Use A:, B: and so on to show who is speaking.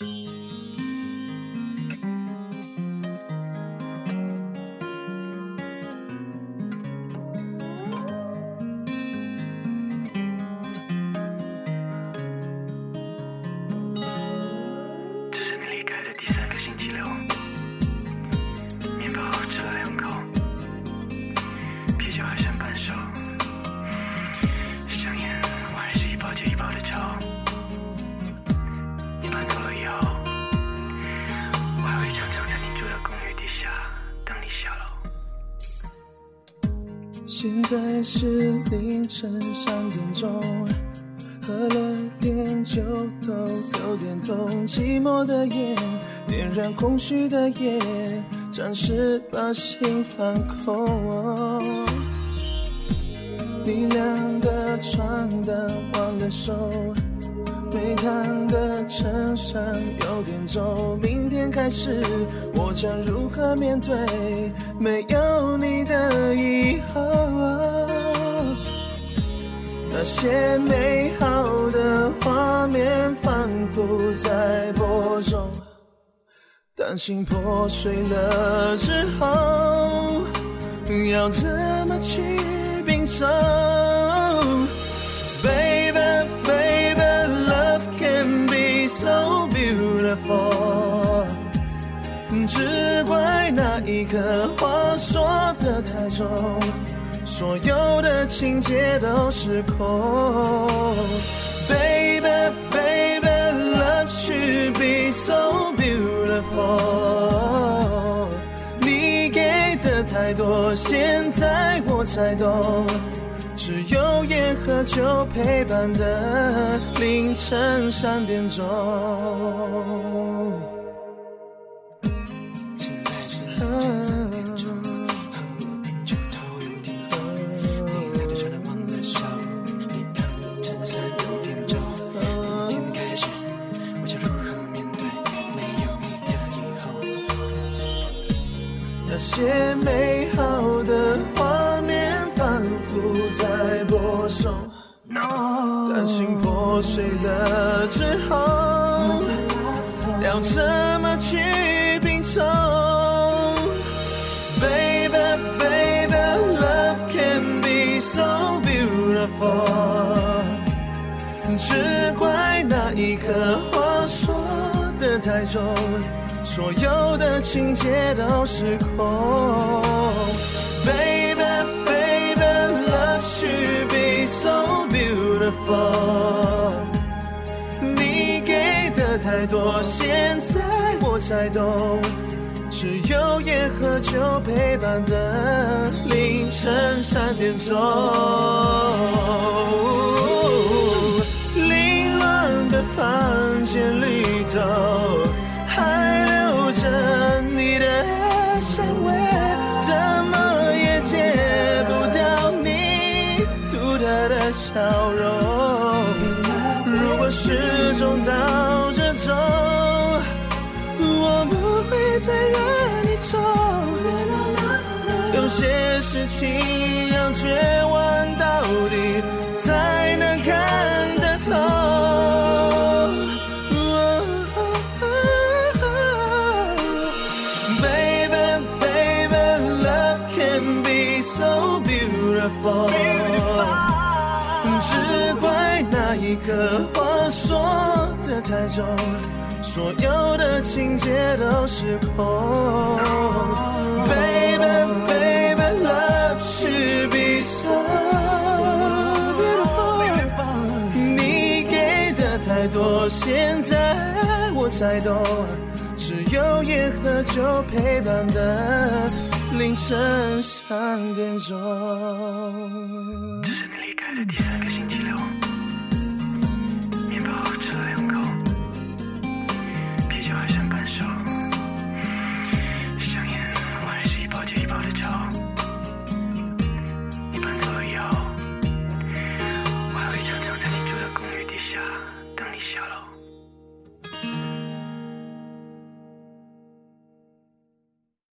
A: 这
B: 现在是凌晨三点钟，喝了点酒都有点痛，寂寞的夜点燃空虚的夜，暂时把心放空。你晾的床单忘了收，没烫的衬衫有点皱。明天开始，将如何面对没有你的以后？那些美好的画面反复在播种，担心破碎了之后，要怎么去拼凑？Baby, baby, love can be so beautiful。只怪那一刻话说的太重，所有的情节都失控。Baby, baby, love should be so beautiful。你给的太多，现在我才懂。只有烟和酒陪伴的凌晨三点钟。那些美好的画面反复在播送，担心破碎了之后，要怎么去拼凑？Baby, baby, love can be so beautiful。只怪那一刻话说太重，所有的情节都失控。Baby, baby, love should be so beautiful。你给的太多，现在我才懂。只有烟和酒陪伴的凌晨三点钟。始终倒着走，我不会再让你走。有些事情要绝望到底，才能看得透。Baby, baby, love can be so beautiful。一刻话说的太重，所有的情节都失控。Baby, baby, love should be so beautiful。你给的太多，现在我才懂，只有烟和酒陪伴的凌晨三点钟。
A: 这是你离开的第三个星期六